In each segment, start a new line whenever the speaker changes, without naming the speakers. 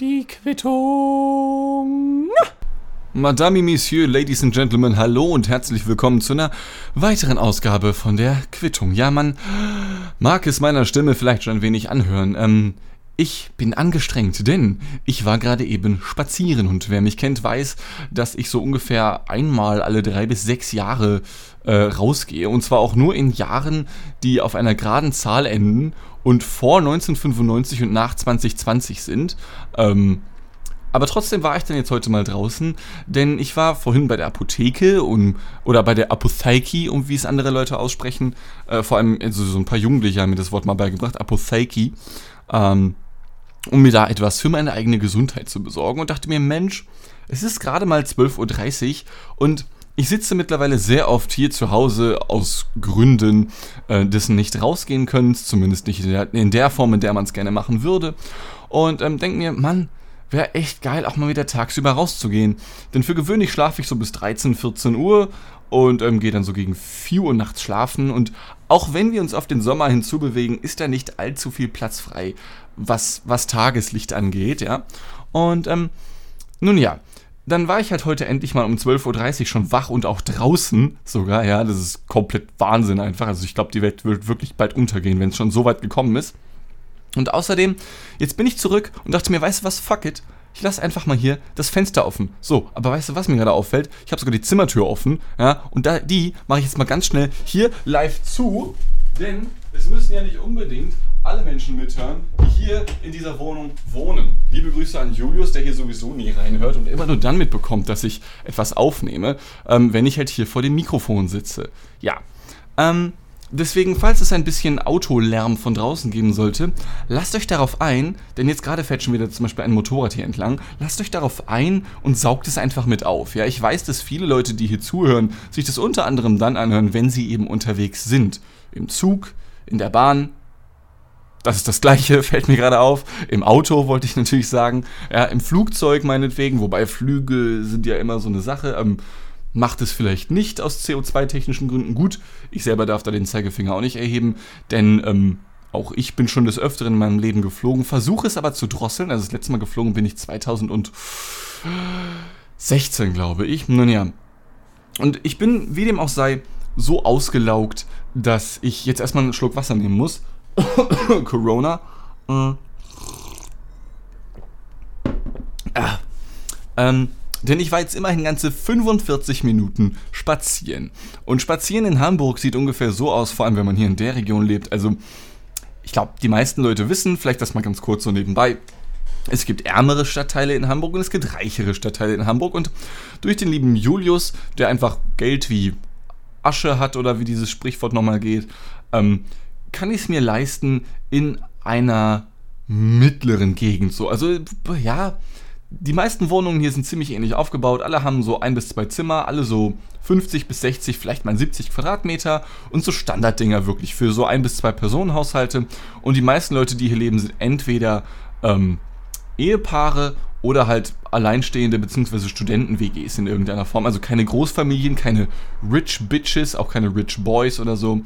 Die Quittung. Madame, Messieurs, Ladies and Gentlemen, hallo und herzlich willkommen zu einer weiteren Ausgabe von der Quittung. Ja, man mag es meiner Stimme vielleicht schon ein wenig anhören. Ähm, ich bin angestrengt, denn ich war gerade eben spazieren und wer mich kennt, weiß, dass ich so ungefähr einmal alle drei bis sechs Jahre äh, rausgehe. Und zwar auch nur in Jahren, die auf einer geraden Zahl enden und vor 1995 und nach 2020 sind. Ähm, aber trotzdem war ich dann jetzt heute mal draußen, denn ich war vorhin bei der Apotheke um, oder bei der Apotheiki, um wie es andere Leute aussprechen. Äh, vor allem also so ein paar Jugendliche haben mir das Wort mal beigebracht, Apotheiki, ähm, um mir da etwas für meine eigene Gesundheit zu besorgen und dachte mir, Mensch, es ist gerade mal 12.30 Uhr und ich sitze mittlerweile sehr oft hier zu Hause aus Gründen äh, des nicht rausgehen können, zumindest nicht in der, in der Form, in der man es gerne machen würde. Und ähm, denke mir, Mann, wäre echt geil, auch mal wieder tagsüber rauszugehen. Denn für gewöhnlich schlafe ich so bis 13, 14 Uhr und ähm, gehe dann so gegen 4 Uhr nachts schlafen. Und auch wenn wir uns auf den Sommer hinzubewegen, ist da nicht allzu viel Platz frei, was, was Tageslicht angeht, ja. Und ähm, nun ja, dann war ich halt heute endlich mal um 12.30 Uhr schon wach und auch draußen sogar, ja, das ist komplett Wahnsinn einfach. Also ich glaube, die Welt wird wirklich bald untergehen, wenn es schon so weit gekommen ist. Und außerdem, jetzt bin ich zurück und dachte mir, weißt du was, fuck it. Ich lasse einfach mal hier das Fenster offen. So, aber weißt du, was mir gerade auffällt? Ich habe sogar die Zimmertür offen, ja, und da, die mache ich jetzt mal ganz schnell hier live zu, denn es müssen ja nicht unbedingt alle Menschen mithören, die hier in dieser Wohnung wohnen. Liebe Grüße an Julius, der hier sowieso nie reinhört und immer nur dann mitbekommt, dass ich etwas aufnehme, ähm, wenn ich halt hier vor dem Mikrofon sitze. Ja. Ähm, deswegen, falls es ein bisschen Autolärm von draußen geben sollte, lasst euch darauf ein, denn jetzt gerade fährt schon wieder zum Beispiel ein Motorrad hier entlang, lasst euch darauf ein und saugt es einfach mit auf. Ja, ich weiß, dass viele Leute, die hier zuhören, sich das unter anderem dann anhören, wenn sie eben unterwegs sind. Im Zug, in der Bahn, das ist das gleiche, fällt mir gerade auf. Im Auto wollte ich natürlich sagen. Ja, im Flugzeug meinetwegen, wobei Flüge sind ja immer so eine Sache. Ähm, macht es vielleicht nicht aus CO2-technischen Gründen gut. Ich selber darf da den Zeigefinger auch nicht erheben, denn ähm, auch ich bin schon des Öfteren in meinem Leben geflogen, versuche es aber zu drosseln. Also das letzte Mal geflogen bin ich 2016, glaube ich. Nun ja. Und ich bin, wie dem auch sei, so ausgelaugt, dass ich jetzt erstmal einen Schluck Wasser nehmen muss. Corona. Äh. Ähm, denn ich war jetzt immerhin ganze 45 Minuten spazieren. Und spazieren in Hamburg sieht ungefähr so aus, vor allem wenn man hier in der Region lebt. Also, ich glaube, die meisten Leute wissen, vielleicht das mal ganz kurz so nebenbei. Es gibt ärmere Stadtteile in Hamburg und es gibt reichere Stadtteile in Hamburg. Und durch den lieben Julius, der einfach Geld wie Asche hat oder wie dieses Sprichwort nochmal geht, ähm, kann ich es mir leisten in einer mittleren Gegend so. Also ja, die meisten Wohnungen hier sind ziemlich ähnlich aufgebaut. Alle haben so ein bis zwei Zimmer, alle so 50 bis 60, vielleicht mal 70 Quadratmeter und so Standarddinger wirklich für so ein bis zwei Personenhaushalte. Und die meisten Leute, die hier leben, sind entweder ähm, Ehepaare oder halt alleinstehende bzw. Studenten-WGs in irgendeiner Form. Also keine Großfamilien, keine Rich Bitches, auch keine Rich Boys oder so.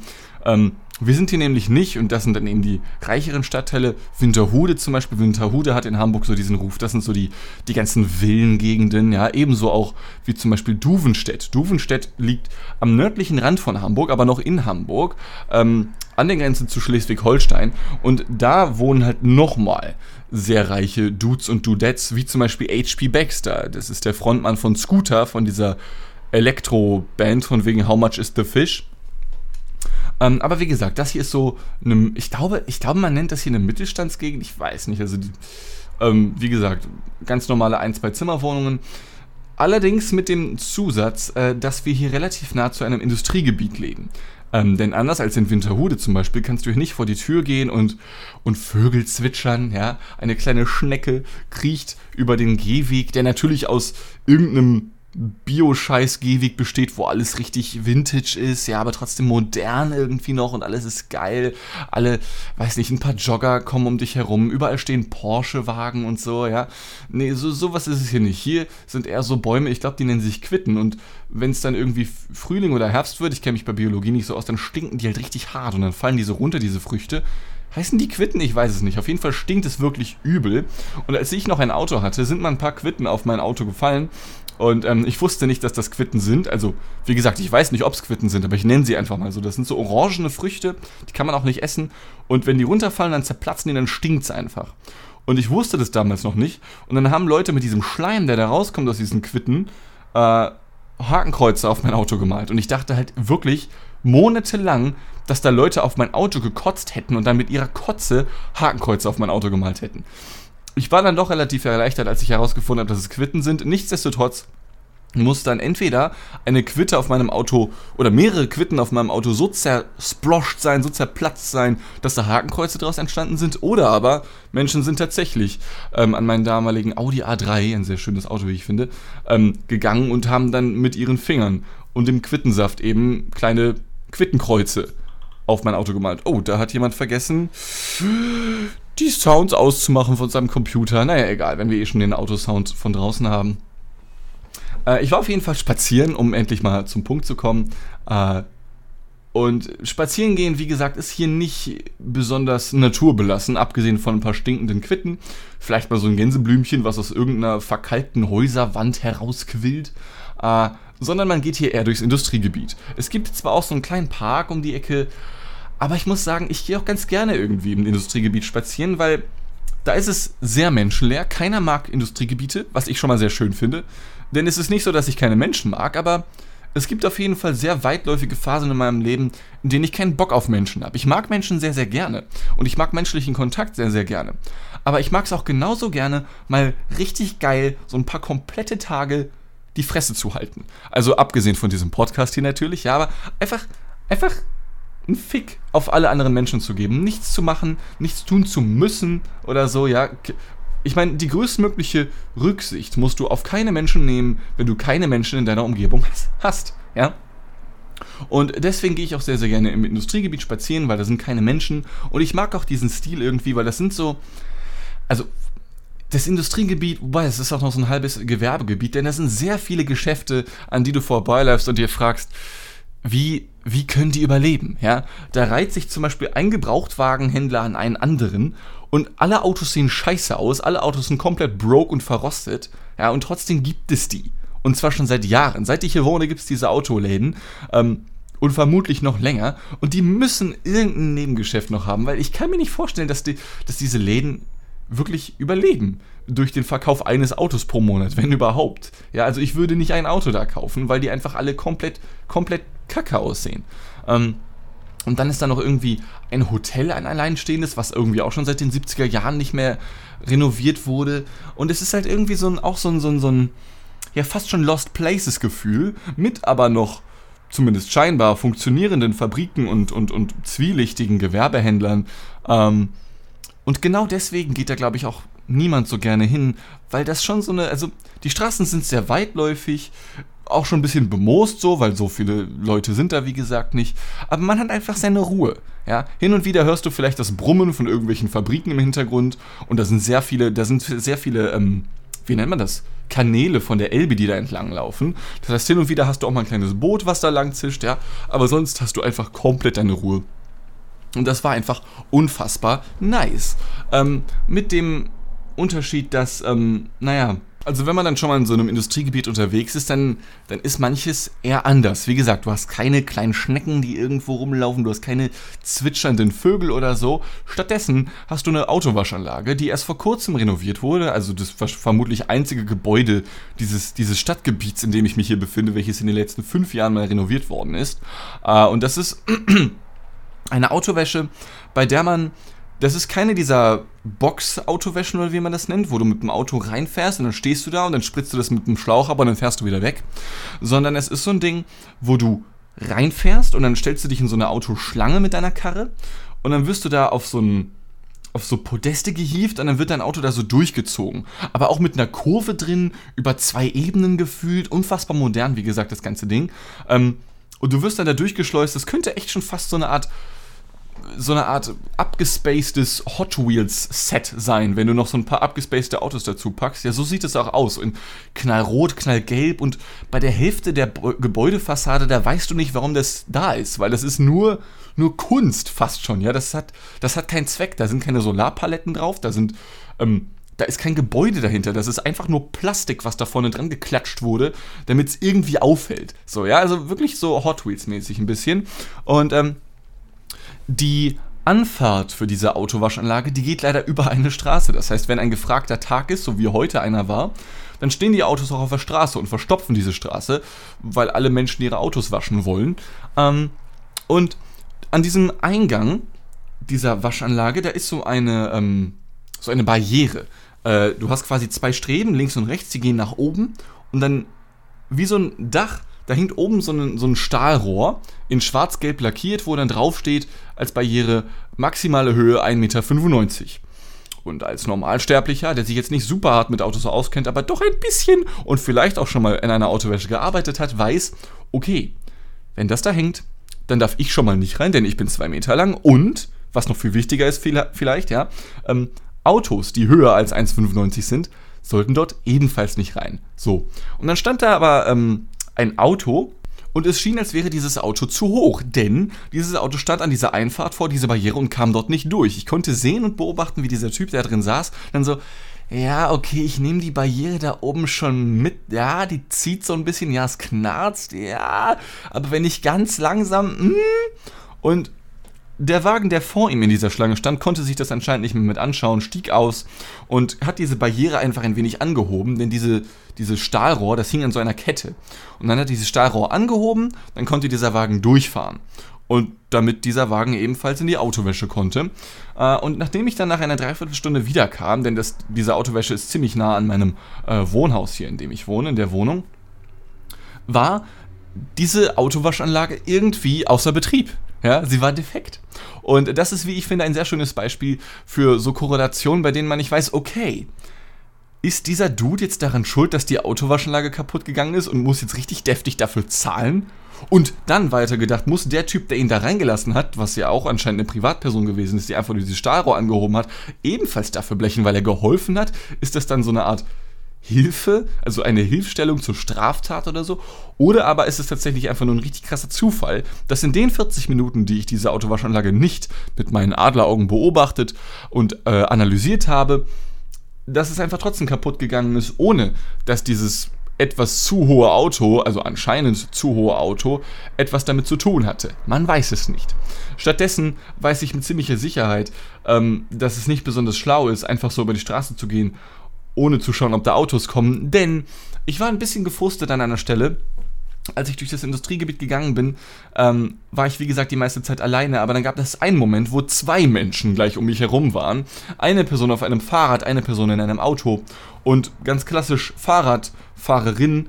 Ähm, wir sind hier nämlich nicht, und das sind dann eben die reicheren Stadtteile, Winterhude zum Beispiel. Winterhude hat in Hamburg so diesen Ruf, das sind so die, die ganzen Villengegenden, ja, ebenso auch wie zum Beispiel Duvenstedt. Duvenstedt liegt am nördlichen Rand von Hamburg, aber noch in Hamburg, ähm, an der Grenze zu Schleswig-Holstein. Und da wohnen halt nochmal sehr reiche Dudes und Dudettes, wie zum Beispiel H.P. Baxter. Das ist der Frontmann von Scooter, von dieser Elektro-Band von wegen How Much is the Fish? Ähm, aber wie gesagt, das hier ist so eine, ich glaube, ich glaube, man nennt das hier eine Mittelstandsgegend, ich weiß nicht, also die, ähm, wie gesagt, ganz normale ein, zwei Zimmerwohnungen. Allerdings mit dem Zusatz, äh, dass wir hier relativ nah zu einem Industriegebiet leben. Ähm, denn anders als in Winterhude zum Beispiel kannst du hier nicht vor die Tür gehen und, und Vögel zwitschern, ja. Eine kleine Schnecke kriecht über den Gehweg, der natürlich aus irgendeinem Bio-Scheiß-Gehweg besteht, wo alles richtig vintage ist, ja, aber trotzdem modern irgendwie noch und alles ist geil. Alle, weiß nicht, ein paar Jogger kommen um dich herum, überall stehen Porsche-Wagen und so, ja. Nee, so, sowas ist es hier nicht. Hier sind eher so Bäume, ich glaube, die nennen sich Quitten und wenn es dann irgendwie Frühling oder Herbst wird, ich kenne mich bei Biologie nicht so aus, dann stinken die halt richtig hart und dann fallen die so runter, diese Früchte Heißen die Quitten? Ich weiß es nicht. Auf jeden Fall stinkt es wirklich übel. Und als ich noch ein Auto hatte, sind mal ein paar Quitten auf mein Auto gefallen. Und ähm, ich wusste nicht, dass das Quitten sind. Also, wie gesagt, ich weiß nicht, ob es Quitten sind, aber ich nenne sie einfach mal so. Das sind so orangene Früchte, die kann man auch nicht essen. Und wenn die runterfallen, dann zerplatzen die, dann stinkt es einfach. Und ich wusste das damals noch nicht. Und dann haben Leute mit diesem Schleim, der da rauskommt aus diesen Quitten, äh, Hakenkreuze auf mein Auto gemalt. Und ich dachte halt wirklich monatelang, dass da Leute auf mein Auto gekotzt hätten und dann mit ihrer Kotze Hakenkreuze auf mein Auto gemalt hätten. Ich war dann doch relativ erleichtert, als ich herausgefunden habe, dass es Quitten sind. Nichtsdestotrotz muss dann entweder eine Quitte auf meinem Auto oder mehrere Quitten auf meinem Auto so zersploscht sein, so zerplatzt sein, dass da Hakenkreuze daraus entstanden sind. Oder aber Menschen sind tatsächlich ähm, an meinen damaligen Audi A3, ein sehr schönes Auto, wie ich finde, ähm, gegangen und haben dann mit ihren Fingern und dem Quittensaft eben kleine Quittenkreuze auf mein Auto gemalt. Oh, da hat jemand vergessen, die Sounds auszumachen von seinem Computer. Naja, egal, wenn wir eh schon den Autosound von draußen haben. Äh, ich war auf jeden Fall spazieren, um endlich mal zum Punkt zu kommen. Äh, und spazieren gehen, wie gesagt, ist hier nicht besonders naturbelassen, abgesehen von ein paar stinkenden Quitten. Vielleicht mal so ein Gänseblümchen, was aus irgendeiner verkalkten Häuserwand herausquillt. Äh, sondern man geht hier eher durchs Industriegebiet. Es gibt zwar auch so einen kleinen Park um die Ecke, aber ich muss sagen, ich gehe auch ganz gerne irgendwie im Industriegebiet spazieren, weil da ist es sehr menschenleer. Keiner mag Industriegebiete, was ich schon mal sehr schön finde. Denn es ist nicht so, dass ich keine Menschen mag, aber es gibt auf jeden Fall sehr weitläufige Phasen in meinem Leben, in denen ich keinen Bock auf Menschen habe. Ich mag Menschen sehr, sehr gerne. Und ich mag menschlichen Kontakt sehr, sehr gerne. Aber ich mag es auch genauso gerne, mal richtig geil so ein paar komplette Tage die Fresse zu halten. Also abgesehen von diesem Podcast hier natürlich, ja, aber einfach, einfach einen Fick auf alle anderen Menschen zu geben. Nichts zu machen, nichts tun zu müssen oder so, ja. Ich meine, die größtmögliche Rücksicht musst du auf keine Menschen nehmen, wenn du keine Menschen in deiner Umgebung hast, ja. Und deswegen gehe ich auch sehr, sehr gerne im Industriegebiet spazieren, weil da sind keine Menschen. Und ich mag auch diesen Stil irgendwie, weil das sind so. Also, das Industriegebiet, wobei es ist auch noch so ein halbes Gewerbegebiet, denn das sind sehr viele Geschäfte, an die du vorbeiläufst und dir fragst, wie, wie können die überleben? Ja? Da reiht sich zum Beispiel ein Gebrauchtwagenhändler an einen anderen und alle Autos sehen scheiße aus, alle Autos sind komplett broke und verrostet, ja, und trotzdem gibt es die. Und zwar schon seit Jahren. Seit ich hier wohne, gibt es diese Autoläden. Ähm, und vermutlich noch länger. Und die müssen irgendein Nebengeschäft noch haben, weil ich kann mir nicht vorstellen, dass, die, dass diese Läden wirklich überleben durch den Verkauf eines Autos pro Monat, wenn überhaupt. Ja, also ich würde nicht ein Auto da kaufen, weil die einfach alle komplett, komplett kacke aussehen. Ähm, und dann ist da noch irgendwie ein Hotel, ein alleinstehendes, was irgendwie auch schon seit den 70er Jahren nicht mehr renoviert wurde. Und es ist halt irgendwie so ein, auch so ein, so ein, so ein ja, fast schon Lost Places Gefühl, mit aber noch zumindest scheinbar funktionierenden Fabriken und, und, und zwielichtigen Gewerbehändlern. Ähm, und genau deswegen geht da, glaube ich, auch niemand so gerne hin, weil das schon so eine, also die Straßen sind sehr weitläufig, auch schon ein bisschen bemoost so, weil so viele Leute sind da, wie gesagt, nicht. Aber man hat einfach seine Ruhe. Ja, hin und wieder hörst du vielleicht das Brummen von irgendwelchen Fabriken im Hintergrund und da sind sehr viele, da sind sehr viele, ähm, wie nennt man das? Kanäle von der Elbe, die da entlang laufen. Das heißt, hin und wieder hast du auch mal ein kleines Boot, was da lang zischt, ja. Aber sonst hast du einfach komplett deine Ruhe. Und das war einfach unfassbar nice. Ähm, mit dem Unterschied, dass, ähm, naja, also wenn man dann schon mal in so einem Industriegebiet unterwegs ist, dann, dann ist manches eher anders. Wie gesagt, du hast keine kleinen Schnecken, die irgendwo rumlaufen, du hast keine zwitschernden Vögel oder so. Stattdessen hast du eine Autowaschanlage, die erst vor kurzem renoviert wurde, also das vermutlich einzige Gebäude dieses, dieses Stadtgebiets, in dem ich mich hier befinde, welches in den letzten fünf Jahren mal renoviert worden ist. Äh, und das ist eine Autowäsche, bei der man das ist keine dieser Box-Autowäschen oder wie man das nennt, wo du mit dem Auto reinfährst und dann stehst du da und dann spritzt du das mit dem Schlauch ab und dann fährst du wieder weg. Sondern es ist so ein Ding, wo du reinfährst und dann stellst du dich in so eine Autoschlange mit deiner Karre und dann wirst du da auf so ein auf so Podeste gehievt und dann wird dein Auto da so durchgezogen. Aber auch mit einer Kurve drin, über zwei Ebenen gefühlt, unfassbar modern, wie gesagt, das ganze Ding. Ähm, und du wirst dann da durchgeschleust. Das könnte echt schon fast so eine Art so eine Art abgespacedes Hot Wheels Set sein, wenn du noch so ein paar abgespacede Autos dazu packst. Ja, so sieht es auch aus. In knallrot, knallgelb und bei der Hälfte der Gebäudefassade, da weißt du nicht, warum das da ist, weil das ist nur nur Kunst fast schon, ja. Das hat, das hat keinen Zweck. Da sind keine Solarpaletten drauf, da sind, ähm, da ist kein Gebäude dahinter. Das ist einfach nur Plastik, was da vorne dran geklatscht wurde, damit es irgendwie auffällt. So, ja, also wirklich so Hot Wheels-mäßig ein bisschen. Und ähm, die Anfahrt für diese Autowaschanlage, die geht leider über eine Straße. Das heißt, wenn ein gefragter Tag ist, so wie heute einer war, dann stehen die Autos auch auf der Straße und verstopfen diese Straße, weil alle Menschen ihre Autos waschen wollen. Ähm, und an diesem Eingang dieser Waschanlage, da ist so eine, ähm, so eine Barriere. Äh, du hast quasi zwei Streben, links und rechts, die gehen nach oben und dann wie so ein Dach da hängt oben so ein, so ein Stahlrohr in schwarz-gelb lackiert, wo dann draufsteht als Barriere maximale Höhe 1,95 Meter. Und als Normalsterblicher, der sich jetzt nicht super hart mit Autos auskennt, aber doch ein bisschen und vielleicht auch schon mal in einer Autowäsche gearbeitet hat, weiß, okay, wenn das da hängt, dann darf ich schon mal nicht rein, denn ich bin zwei Meter lang und, was noch viel wichtiger ist vielleicht, ja, ähm, Autos, die höher als 1,95 sind, sollten dort ebenfalls nicht rein. So. Und dann stand da aber ähm, ein Auto und es schien, als wäre dieses Auto zu hoch, denn dieses Auto stand an dieser Einfahrt vor dieser Barriere und kam dort nicht durch. Ich konnte sehen und beobachten, wie dieser Typ, der drin saß, dann so, ja, okay, ich nehme die Barriere da oben schon mit. Ja, die zieht so ein bisschen, ja, es knarzt, ja, aber wenn ich ganz langsam, mh, hm, und der Wagen, der vor ihm in dieser Schlange stand, konnte sich das anscheinend nicht mehr mit anschauen, stieg aus und hat diese Barriere einfach ein wenig angehoben, denn diese, dieses Stahlrohr, das hing an so einer Kette. Und dann hat dieses Stahlrohr angehoben, dann konnte dieser Wagen durchfahren. Und damit dieser Wagen ebenfalls in die Autowäsche konnte. Äh, und nachdem ich dann nach einer Dreiviertelstunde wiederkam, denn das, diese Autowäsche ist ziemlich nah an meinem äh, Wohnhaus hier, in dem ich wohne, in der Wohnung, war diese Autowaschanlage irgendwie außer Betrieb. Ja, sie war defekt. Und das ist, wie ich finde, ein sehr schönes Beispiel für so Korrelationen, bei denen man nicht weiß, okay, ist dieser Dude jetzt daran schuld, dass die Autowaschanlage kaputt gegangen ist und muss jetzt richtig deftig dafür zahlen? Und dann weitergedacht, muss der Typ, der ihn da reingelassen hat, was ja auch anscheinend eine Privatperson gewesen ist, die einfach dieses Stahlrohr angehoben hat, ebenfalls dafür blechen, weil er geholfen hat? Ist das dann so eine Art Hilfe, also eine Hilfstellung zur Straftat oder so. Oder aber ist es tatsächlich einfach nur ein richtig krasser Zufall, dass in den 40 Minuten, die ich diese Autowaschanlage nicht mit meinen Adleraugen beobachtet und äh, analysiert habe, dass es einfach trotzdem kaputt gegangen ist, ohne dass dieses etwas zu hohe Auto, also anscheinend zu hohe Auto, etwas damit zu tun hatte. Man weiß es nicht. Stattdessen weiß ich mit ziemlicher Sicherheit, ähm, dass es nicht besonders schlau ist, einfach so über die Straße zu gehen ohne zu schauen, ob da Autos kommen. Denn ich war ein bisschen gefrustet an einer Stelle. Als ich durch das Industriegebiet gegangen bin, ähm, war ich wie gesagt die meiste Zeit alleine, aber dann gab es einen Moment, wo zwei Menschen gleich um mich herum waren. Eine Person auf einem Fahrrad, eine Person in einem Auto. Und ganz klassisch Fahrradfahrerin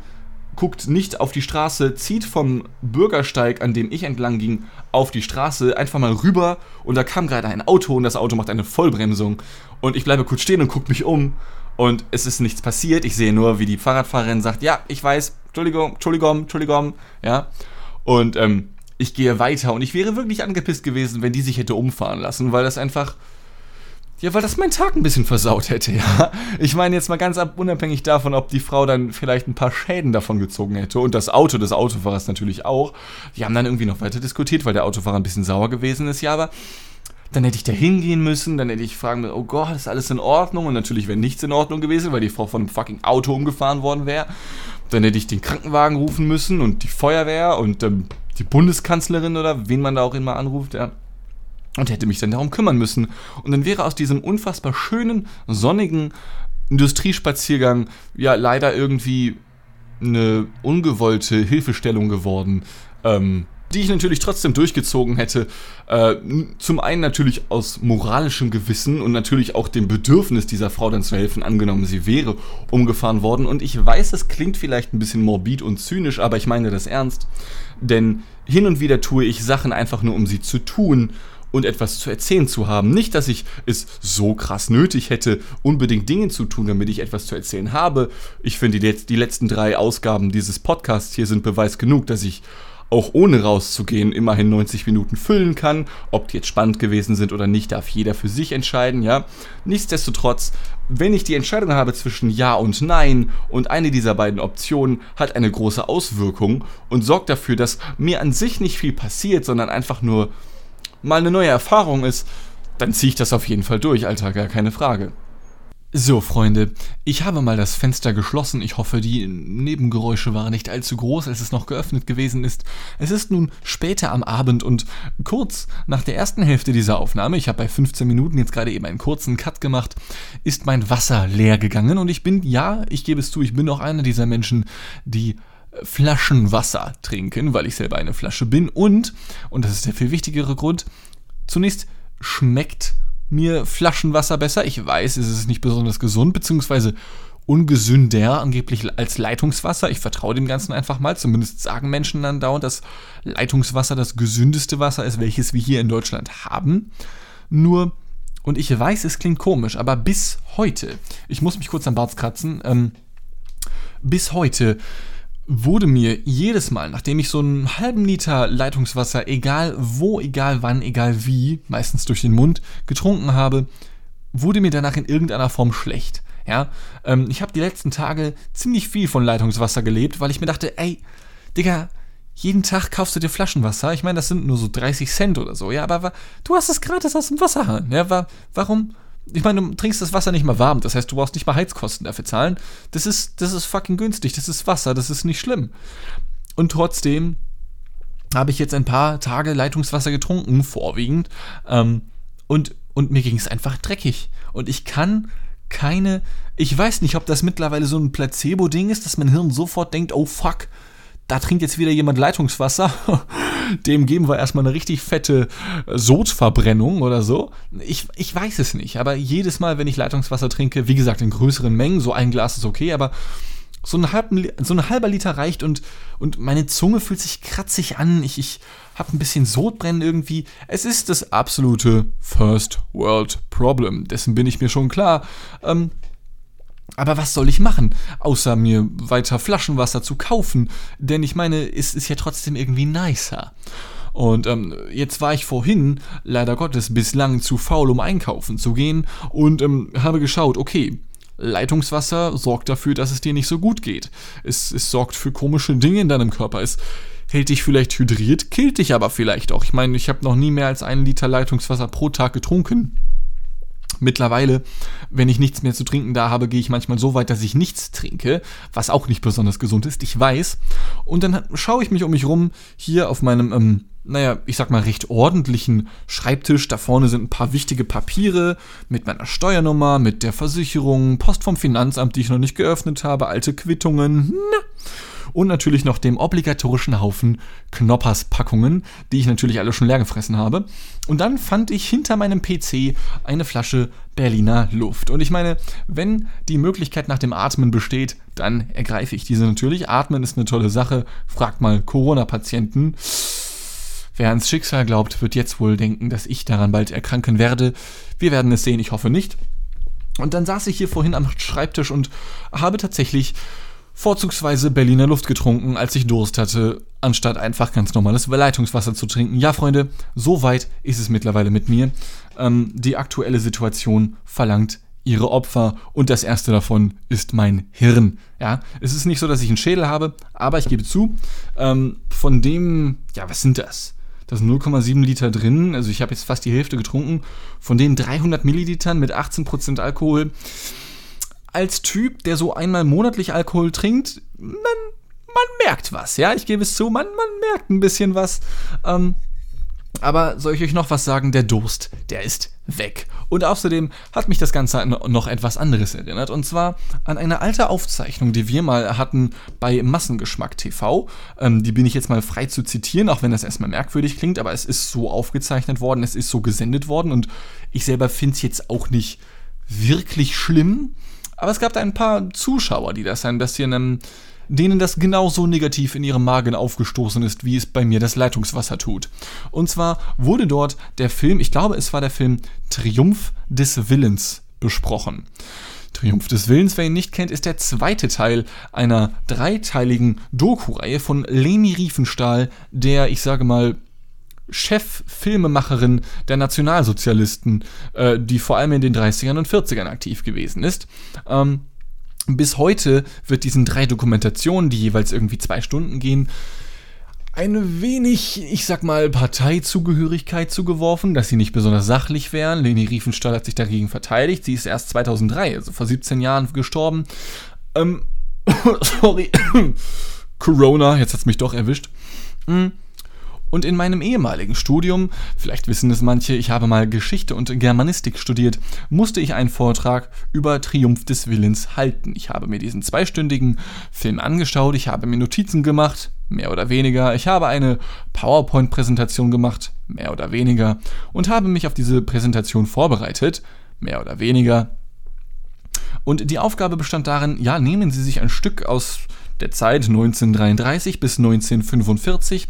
guckt nicht auf die Straße, zieht vom Bürgersteig, an dem ich entlang ging, auf die Straße, einfach mal rüber und da kam gerade ein Auto und das Auto macht eine Vollbremsung und ich bleibe kurz stehen und gucke mich um und es ist nichts passiert. Ich sehe nur, wie die Fahrradfahrerin sagt, ja, ich weiß, Entschuldigung, Entschuldigung, Entschuldigung, ja. Und ähm, ich gehe weiter und ich wäre wirklich angepisst gewesen, wenn die sich hätte umfahren lassen, weil das einfach, ja, weil das meinen Tag ein bisschen versaut hätte, ja. Ich meine jetzt mal ganz ab, unabhängig davon, ob die Frau dann vielleicht ein paar Schäden davon gezogen hätte und das Auto des Autofahrers natürlich auch. Die haben dann irgendwie noch weiter diskutiert, weil der Autofahrer ein bisschen sauer gewesen ist, ja, aber dann hätte ich da hingehen müssen, dann hätte ich fragen müssen, oh Gott, ist alles in Ordnung? Und natürlich wäre nichts in Ordnung gewesen, weil die Frau von einem fucking Auto umgefahren worden wäre. Dann hätte ich den Krankenwagen rufen müssen und die Feuerwehr und ähm, die Bundeskanzlerin oder wen man da auch immer anruft, ja. Und hätte mich dann darum kümmern müssen. Und dann wäre aus diesem unfassbar schönen, sonnigen Industriespaziergang ja leider irgendwie eine ungewollte Hilfestellung geworden. Ähm, die ich natürlich trotzdem durchgezogen hätte. Äh, zum einen natürlich aus moralischem Gewissen und natürlich auch dem Bedürfnis dieser Frau dann zu helfen, angenommen sie wäre umgefahren worden. Und ich weiß, es klingt vielleicht ein bisschen morbid und zynisch, aber ich meine das ernst. Denn hin und wieder tue ich Sachen einfach nur, um sie zu tun und etwas zu erzählen zu haben. Nicht, dass ich es so krass nötig hätte, unbedingt Dinge zu tun, damit ich etwas zu erzählen habe. Ich finde, die, die letzten drei Ausgaben dieses Podcasts hier sind Beweis genug, dass ich auch ohne rauszugehen immerhin 90 Minuten füllen kann. Ob die jetzt spannend gewesen sind oder nicht, darf jeder für sich entscheiden, ja. Nichtsdestotrotz, wenn ich die Entscheidung habe zwischen Ja und Nein und eine dieser beiden Optionen hat eine große Auswirkung und sorgt dafür, dass mir an sich nicht viel passiert, sondern einfach nur mal eine neue Erfahrung ist, dann ziehe ich das auf jeden Fall durch, Alter, gar keine Frage. So, Freunde, ich habe mal das Fenster geschlossen. Ich hoffe, die Nebengeräusche waren nicht allzu groß, als es noch geöffnet gewesen ist. Es ist nun später am Abend und kurz nach der ersten Hälfte dieser Aufnahme, ich habe bei 15 Minuten jetzt gerade eben einen kurzen Cut gemacht, ist mein Wasser leer gegangen und ich bin, ja, ich gebe es zu, ich bin auch einer dieser Menschen, die Flaschenwasser trinken, weil ich selber eine Flasche bin und, und das ist der viel wichtigere Grund, zunächst schmeckt mir Flaschenwasser besser. Ich weiß, es ist nicht besonders gesund, beziehungsweise ungesünder angeblich als Leitungswasser. Ich vertraue dem Ganzen einfach mal. Zumindest sagen Menschen dann dauernd, dass Leitungswasser das gesündeste Wasser ist, welches wir hier in Deutschland haben. Nur, und ich weiß, es klingt komisch, aber bis heute, ich muss mich kurz am Bart kratzen, ähm, bis heute wurde mir jedes Mal, nachdem ich so einen halben Liter Leitungswasser, egal wo, egal wann, egal wie, meistens durch den Mund, getrunken habe, wurde mir danach in irgendeiner Form schlecht. Ja, ähm, ich habe die letzten Tage ziemlich viel von Leitungswasser gelebt, weil ich mir dachte, ey, Digga, jeden Tag kaufst du dir Flaschenwasser. Ich meine, das sind nur so 30 Cent oder so, ja, aber du hast es gratis aus dem Wasserhahn. Ja, warum, ich meine, du trinkst das Wasser nicht mal warm, das heißt, du brauchst nicht mal Heizkosten dafür zahlen. Das ist, das ist fucking günstig, das ist Wasser, das ist nicht schlimm. Und trotzdem habe ich jetzt ein paar Tage Leitungswasser getrunken, vorwiegend, ähm, und, und mir ging es einfach dreckig. Und ich kann keine, ich weiß nicht, ob das mittlerweile so ein Placebo-Ding ist, dass mein Hirn sofort denkt, oh fuck, da trinkt jetzt wieder jemand Leitungswasser, dem geben wir erstmal eine richtig fette Sodverbrennung oder so. Ich, ich weiß es nicht, aber jedes Mal, wenn ich Leitungswasser trinke, wie gesagt, in größeren Mengen, so ein Glas ist okay, aber so ein, halben, so ein halber Liter reicht und, und meine Zunge fühlt sich kratzig an. Ich, ich habe ein bisschen Sodbrennen irgendwie. Es ist das absolute First World Problem. Dessen bin ich mir schon klar. Ähm, aber was soll ich machen, außer mir weiter Flaschenwasser zu kaufen? Denn ich meine, es ist ja trotzdem irgendwie nicer. Und ähm, jetzt war ich vorhin, leider Gottes, bislang zu faul, um einkaufen zu gehen und ähm, habe geschaut, okay, Leitungswasser sorgt dafür, dass es dir nicht so gut geht. Es, es sorgt für komische Dinge in deinem Körper. Es hält dich vielleicht hydriert, killt dich aber vielleicht auch. Ich meine, ich habe noch nie mehr als einen Liter Leitungswasser pro Tag getrunken. Mittlerweile, wenn ich nichts mehr zu trinken da habe, gehe ich manchmal so weit, dass ich nichts trinke, was auch nicht besonders gesund ist, ich weiß. Und dann schaue ich mich um mich rum, hier auf meinem, ähm, naja, ich sag mal, recht ordentlichen Schreibtisch. Da vorne sind ein paar wichtige Papiere mit meiner Steuernummer, mit der Versicherung, Post vom Finanzamt, die ich noch nicht geöffnet habe, alte Quittungen. Na und natürlich noch dem obligatorischen Haufen Knoppers-Packungen, die ich natürlich alle schon leer gefressen habe. Und dann fand ich hinter meinem PC eine Flasche Berliner Luft. Und ich meine, wenn die Möglichkeit nach dem Atmen besteht, dann ergreife ich diese natürlich. Atmen ist eine tolle Sache. Fragt mal Corona-Patienten. Wer ans Schicksal glaubt, wird jetzt wohl denken, dass ich daran bald erkranken werde. Wir werden es sehen, ich hoffe nicht. Und dann saß ich hier vorhin am Schreibtisch und habe tatsächlich vorzugsweise Berliner Luft getrunken, als ich Durst hatte, anstatt einfach ganz normales Leitungswasser zu trinken. Ja, Freunde, so weit ist es mittlerweile mit mir. Ähm, die aktuelle Situation verlangt ihre Opfer und das erste davon ist mein Hirn. Ja, es ist nicht so, dass ich einen Schädel habe, aber ich gebe zu, ähm, von dem, ja, was sind das? Da sind 0,7 Liter drin, also ich habe jetzt fast die Hälfte getrunken. Von den 300 Millilitern mit 18% Alkohol als Typ, der so einmal monatlich Alkohol trinkt, man, man merkt was, ja, ich gebe es zu, man, man merkt ein bisschen was. Ähm, aber soll ich euch noch was sagen? Der Durst, der ist weg. Und außerdem hat mich das Ganze an noch etwas anderes erinnert. Und zwar an eine alte Aufzeichnung, die wir mal hatten bei Massengeschmack TV. Ähm, die bin ich jetzt mal frei zu zitieren, auch wenn das erstmal merkwürdig klingt. Aber es ist so aufgezeichnet worden, es ist so gesendet worden. Und ich selber finde es jetzt auch nicht wirklich schlimm. Aber es gab da ein paar Zuschauer, die das ein bisschen, ähm, denen das genauso negativ in ihrem Magen aufgestoßen ist, wie es bei mir das Leitungswasser tut. Und zwar wurde dort der Film, ich glaube, es war der Film Triumph des Willens besprochen. Triumph des Willens, wer ihn nicht kennt, ist der zweite Teil einer dreiteiligen Doku-Reihe von Leni Riefenstahl, der, ich sage mal, Chef-Filmemacherin der Nationalsozialisten, äh, die vor allem in den 30ern und 40ern aktiv gewesen ist. Ähm, bis heute wird diesen drei Dokumentationen, die jeweils irgendwie zwei Stunden gehen, ein wenig, ich sag mal, Parteizugehörigkeit zugeworfen, dass sie nicht besonders sachlich wären. Leni Riefenstahl hat sich dagegen verteidigt. Sie ist erst 2003, also vor 17 Jahren gestorben. Ähm, sorry. Corona, jetzt hat's mich doch erwischt. Mhm. Und in meinem ehemaligen Studium, vielleicht wissen es manche, ich habe mal Geschichte und Germanistik studiert, musste ich einen Vortrag über Triumph des Willens halten. Ich habe mir diesen zweistündigen Film angeschaut, ich habe mir Notizen gemacht, mehr oder weniger, ich habe eine PowerPoint-Präsentation gemacht, mehr oder weniger, und habe mich auf diese Präsentation vorbereitet, mehr oder weniger. Und die Aufgabe bestand darin, ja, nehmen Sie sich ein Stück aus der Zeit 1933 bis 1945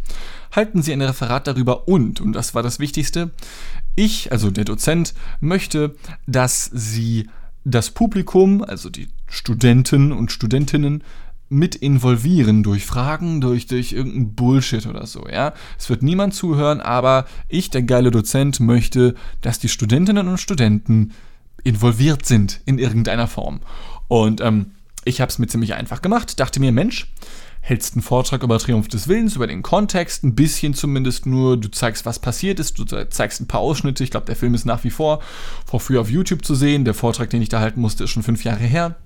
halten Sie ein Referat darüber und, und das war das Wichtigste, ich, also der Dozent, möchte, dass Sie das Publikum, also die Studenten und Studentinnen, mit involvieren durch Fragen, durch, durch irgendeinen Bullshit oder so, ja. Es wird niemand zuhören, aber ich, der geile Dozent, möchte, dass die Studentinnen und Studenten involviert sind in irgendeiner Form. Und ähm, ich habe es mir ziemlich einfach gemacht, dachte mir, Mensch, hältst einen Vortrag über Triumph des Willens, über den Kontext, ein bisschen zumindest nur, du zeigst, was passiert ist, du zeigst ein paar Ausschnitte, ich glaube, der Film ist nach wie vor vor früh auf YouTube zu sehen, der Vortrag, den ich da halten musste, ist schon fünf Jahre her.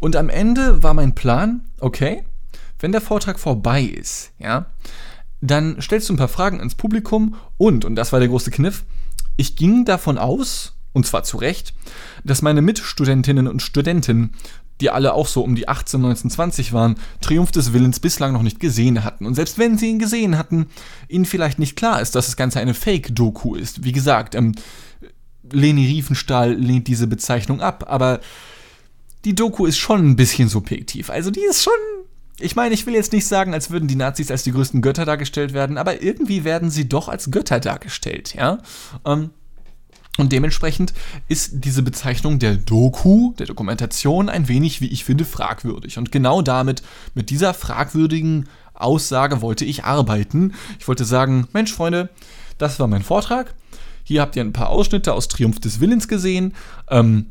Und am Ende war mein Plan, okay, wenn der Vortrag vorbei ist, ja, dann stellst du ein paar Fragen ins Publikum und, und das war der große Kniff, ich ging davon aus, und zwar zu Recht, dass meine Mitstudentinnen und Studenten die alle auch so um die 18, 19, 20 waren, Triumph des Willens bislang noch nicht gesehen hatten. Und selbst wenn sie ihn gesehen hatten, ihnen vielleicht nicht klar ist, dass das Ganze eine Fake-Doku ist. Wie gesagt, ähm, Leni Riefenstahl lehnt diese Bezeichnung ab, aber die Doku ist schon ein bisschen subjektiv. Also die ist schon. Ich meine, ich will jetzt nicht sagen, als würden die Nazis als die größten Götter dargestellt werden, aber irgendwie werden sie doch als Götter dargestellt, ja. Ähm, und dementsprechend ist diese Bezeichnung der Doku, der Dokumentation, ein wenig, wie ich finde, fragwürdig. Und genau damit, mit dieser fragwürdigen Aussage wollte ich arbeiten. Ich wollte sagen, Mensch, Freunde, das war mein Vortrag. Hier habt ihr ein paar Ausschnitte aus Triumph des Willens gesehen. Ähm,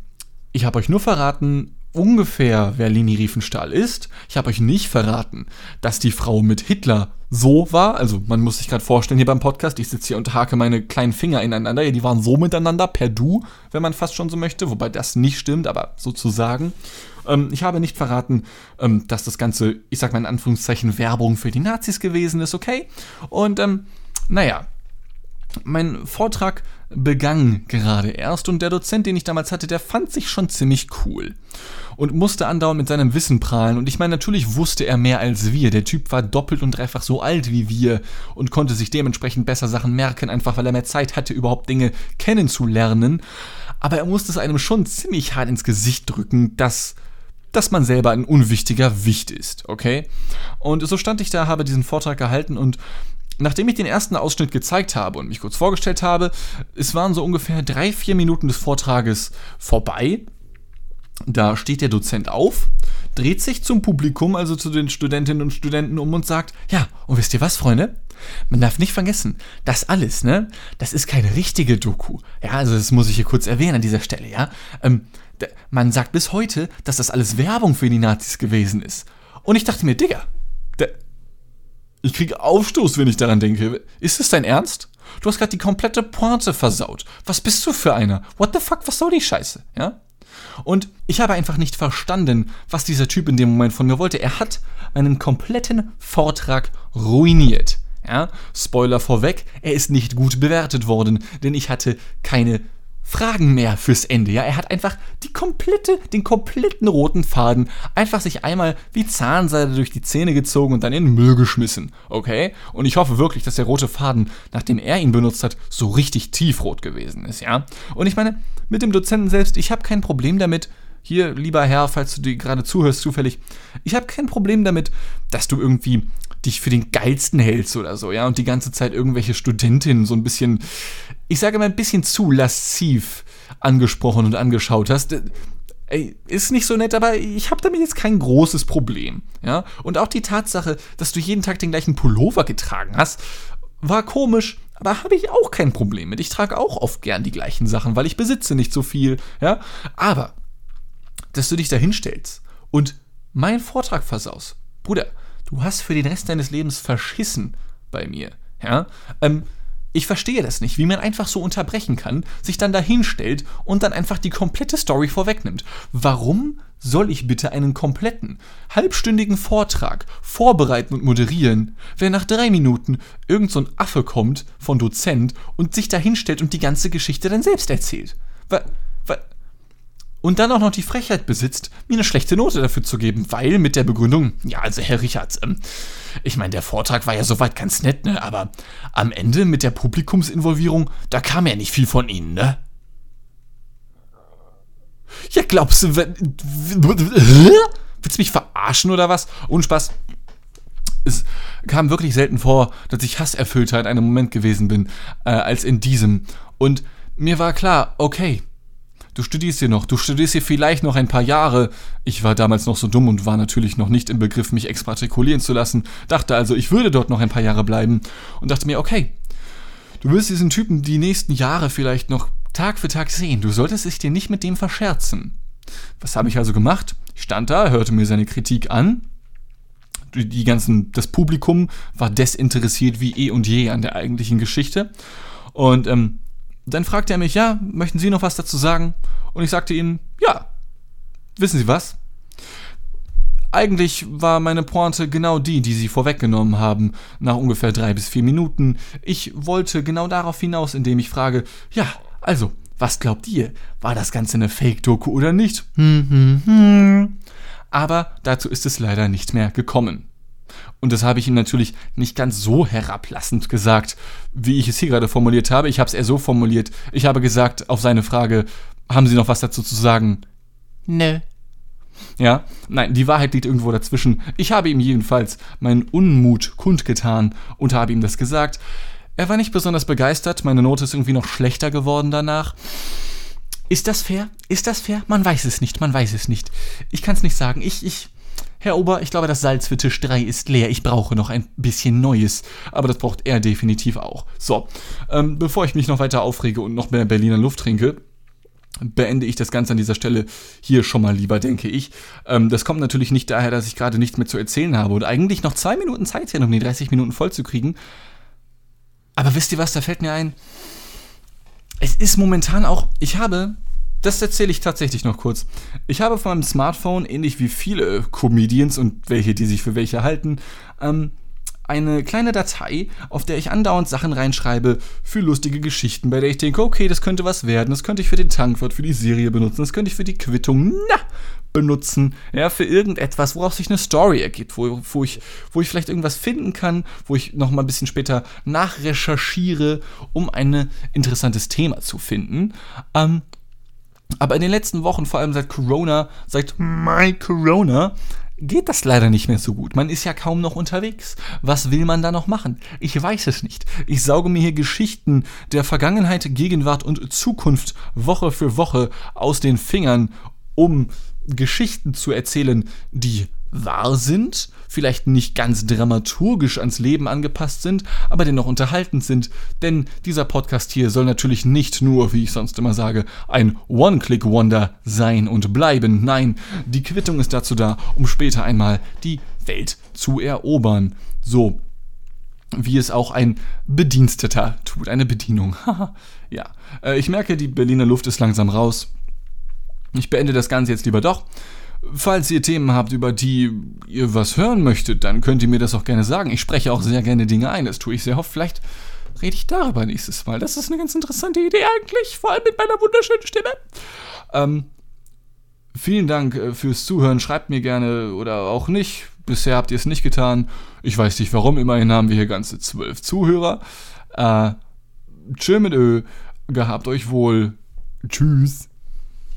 ich habe euch nur verraten, ungefähr, wer Leni Riefenstahl ist. Ich habe euch nicht verraten, dass die Frau mit Hitler so war. Also man muss sich gerade vorstellen hier beim Podcast, ich sitze hier und hake meine kleinen Finger ineinander. Ja, die waren so miteinander, per Du, wenn man fast schon so möchte. Wobei das nicht stimmt, aber sozusagen. Ähm, ich habe nicht verraten, ähm, dass das Ganze, ich sag mal in Anführungszeichen, Werbung für die Nazis gewesen ist, okay? Und ähm, naja, mein Vortrag begann gerade erst und der Dozent, den ich damals hatte, der fand sich schon ziemlich cool und musste andauernd mit seinem Wissen prahlen. Und ich meine, natürlich wusste er mehr als wir. Der Typ war doppelt und dreifach so alt wie wir und konnte sich dementsprechend besser Sachen merken, einfach weil er mehr Zeit hatte, überhaupt Dinge kennenzulernen. Aber er musste es einem schon ziemlich hart ins Gesicht drücken, dass dass man selber ein unwichtiger Wicht ist, okay? Und so stand ich da, habe diesen Vortrag gehalten und Nachdem ich den ersten Ausschnitt gezeigt habe und mich kurz vorgestellt habe, es waren so ungefähr drei, vier Minuten des Vortrages vorbei. Da steht der Dozent auf, dreht sich zum Publikum, also zu den Studentinnen und Studenten um und sagt, ja, und wisst ihr was, Freunde? Man darf nicht vergessen, das alles, ne, das ist keine richtige Doku. Ja, also das muss ich hier kurz erwähnen an dieser Stelle, ja. Ähm, man sagt bis heute, dass das alles Werbung für die Nazis gewesen ist. Und ich dachte mir, Digga, ich kriege Aufstoß, wenn ich daran denke. Ist es dein Ernst? Du hast gerade die komplette Pointe versaut. Was bist du für einer? What the fuck, was soll die Scheiße? Ja? Und ich habe einfach nicht verstanden, was dieser Typ in dem Moment von mir wollte. Er hat meinen kompletten Vortrag ruiniert. Ja? Spoiler vorweg, er ist nicht gut bewertet worden, denn ich hatte keine Fragen mehr fürs Ende. Ja, er hat einfach die komplette, den kompletten roten Faden einfach sich einmal wie Zahnseide durch die Zähne gezogen und dann in den Müll geschmissen. Okay? Und ich hoffe wirklich, dass der rote Faden, nachdem er ihn benutzt hat, so richtig tiefrot gewesen ist, ja? Und ich meine, mit dem Dozenten selbst, ich habe kein Problem damit, hier, lieber Herr, falls du dir gerade zuhörst, zufällig, ich habe kein Problem damit, dass du irgendwie dich für den geilsten hältst oder so, ja, und die ganze Zeit irgendwelche Studentinnen so ein bisschen, ich sage mal ein bisschen zu lasziv angesprochen und angeschaut hast. Ey, ist nicht so nett, aber ich habe damit jetzt kein großes Problem, ja? Und auch die Tatsache, dass du jeden Tag den gleichen Pullover getragen hast, war komisch, aber habe ich auch kein Problem mit. Ich trage auch oft gern die gleichen Sachen, weil ich besitze nicht so viel, ja? Aber dass du dich da hinstellst und meinen Vortrag versaust. Bruder, du hast für den Rest deines Lebens verschissen bei mir. Ja? Ähm, ich verstehe das nicht, wie man einfach so unterbrechen kann, sich dann dahinstellt und dann einfach die komplette Story vorwegnimmt. Warum soll ich bitte einen kompletten, halbstündigen Vortrag vorbereiten und moderieren, wenn nach drei Minuten irgend so ein Affe kommt von Dozent und sich dahinstellt und die ganze Geschichte dann selbst erzählt? Weil, und dann auch noch die Frechheit besitzt, mir eine schlechte Note dafür zu geben, weil mit der Begründung, ja, also Herr Richards, ähm, ich meine, der Vortrag war ja soweit ganz nett, ne, aber am Ende mit der Publikumsinvolvierung, da kam ja nicht viel von Ihnen, ne? Ja, glaubst du, willst du mich verarschen oder was? Und Spaß. Es kam wirklich selten vor, dass ich hasserfüllter in einem Moment gewesen bin, äh, als in diesem. Und mir war klar, okay, Du studierst hier noch, du studierst hier vielleicht noch ein paar Jahre. Ich war damals noch so dumm und war natürlich noch nicht im Begriff, mich exmatrikulieren zu lassen. Dachte also, ich würde dort noch ein paar Jahre bleiben und dachte mir, okay, du wirst diesen Typen die nächsten Jahre vielleicht noch Tag für Tag sehen. Du solltest dich dir nicht mit dem verscherzen. Was habe ich also gemacht? Ich stand da, hörte mir seine Kritik an. Die ganzen, das Publikum war desinteressiert wie eh und je an der eigentlichen Geschichte. Und ähm, dann fragte er mich, ja, möchten Sie noch was dazu sagen? Und ich sagte ihm, ja. Wissen Sie was? Eigentlich war meine Pointe genau die, die Sie vorweggenommen haben, nach ungefähr drei bis vier Minuten. Ich wollte genau darauf hinaus, indem ich frage, ja, also, was glaubt ihr? War das Ganze eine Fake-Doku oder nicht? Hm, hm, hm. Aber dazu ist es leider nicht mehr gekommen. Und das habe ich ihm natürlich nicht ganz so herablassend gesagt, wie ich es hier gerade formuliert habe. Ich habe es eher so formuliert. Ich habe gesagt auf seine Frage, haben Sie noch was dazu zu sagen? Nö. Ja, nein, die Wahrheit liegt irgendwo dazwischen. Ich habe ihm jedenfalls meinen Unmut kundgetan und habe ihm das gesagt. Er war nicht besonders begeistert, meine Note ist irgendwie noch schlechter geworden danach. Ist das fair? Ist das fair? Man weiß es nicht, man weiß es nicht. Ich kann es nicht sagen. Ich, ich, Herr Ober, ich glaube, das Salz für Tisch 3 ist leer. Ich brauche noch ein bisschen Neues. Aber das braucht er definitiv auch. So, ähm, bevor ich mich noch weiter aufrege und noch mehr Berliner Luft trinke, beende ich das Ganze an dieser Stelle hier schon mal lieber, denke ich. Ähm, das kommt natürlich nicht daher, dass ich gerade nichts mehr zu erzählen habe und eigentlich noch zwei Minuten Zeit hätte, um die 30 Minuten voll zu kriegen. Aber wisst ihr was, da fällt mir ein. Es ist momentan auch, ich habe das erzähle ich tatsächlich noch kurz. Ich habe von meinem Smartphone, ähnlich wie viele Comedians und welche, die sich für welche halten, ähm, eine kleine Datei, auf der ich andauernd Sachen reinschreibe für lustige Geschichten, bei der ich denke, okay, das könnte was werden, das könnte ich für den Tankwart, für die Serie benutzen, das könnte ich für die Quittung, na, benutzen, ja, für irgendetwas, woraus sich eine Story ergibt, wo, wo, ich, wo ich vielleicht irgendwas finden kann, wo ich nochmal ein bisschen später nachrecherchiere, um ein interessantes Thema zu finden. Ähm, aber in den letzten Wochen, vor allem seit Corona, seit My Corona, geht das leider nicht mehr so gut. Man ist ja kaum noch unterwegs. Was will man da noch machen? Ich weiß es nicht. Ich sauge mir hier Geschichten der Vergangenheit, Gegenwart und Zukunft Woche für Woche aus den Fingern, um Geschichten zu erzählen, die wahr sind, vielleicht nicht ganz dramaturgisch ans Leben angepasst sind, aber dennoch unterhaltend sind. Denn dieser Podcast hier soll natürlich nicht nur, wie ich sonst immer sage, ein One-Click-Wonder sein und bleiben. Nein, die Quittung ist dazu da, um später einmal die Welt zu erobern. So, wie es auch ein Bediensteter tut, eine Bedienung. ja, äh, ich merke, die Berliner Luft ist langsam raus. Ich beende das Ganze jetzt lieber doch. Falls ihr Themen habt, über die ihr was hören möchtet, dann könnt ihr mir das auch gerne sagen. Ich spreche auch sehr gerne Dinge ein, das tue ich sehr oft. Vielleicht rede ich darüber nächstes Mal. Das ist eine ganz interessante Idee eigentlich, vor allem mit meiner wunderschönen Stimme. Ähm, vielen Dank äh, fürs Zuhören. Schreibt mir gerne oder auch nicht. Bisher habt ihr es nicht getan. Ich weiß nicht warum. Immerhin haben wir hier ganze zwölf Zuhörer. Äh, tschö mit Ö. Gehabt euch wohl. Tschüss.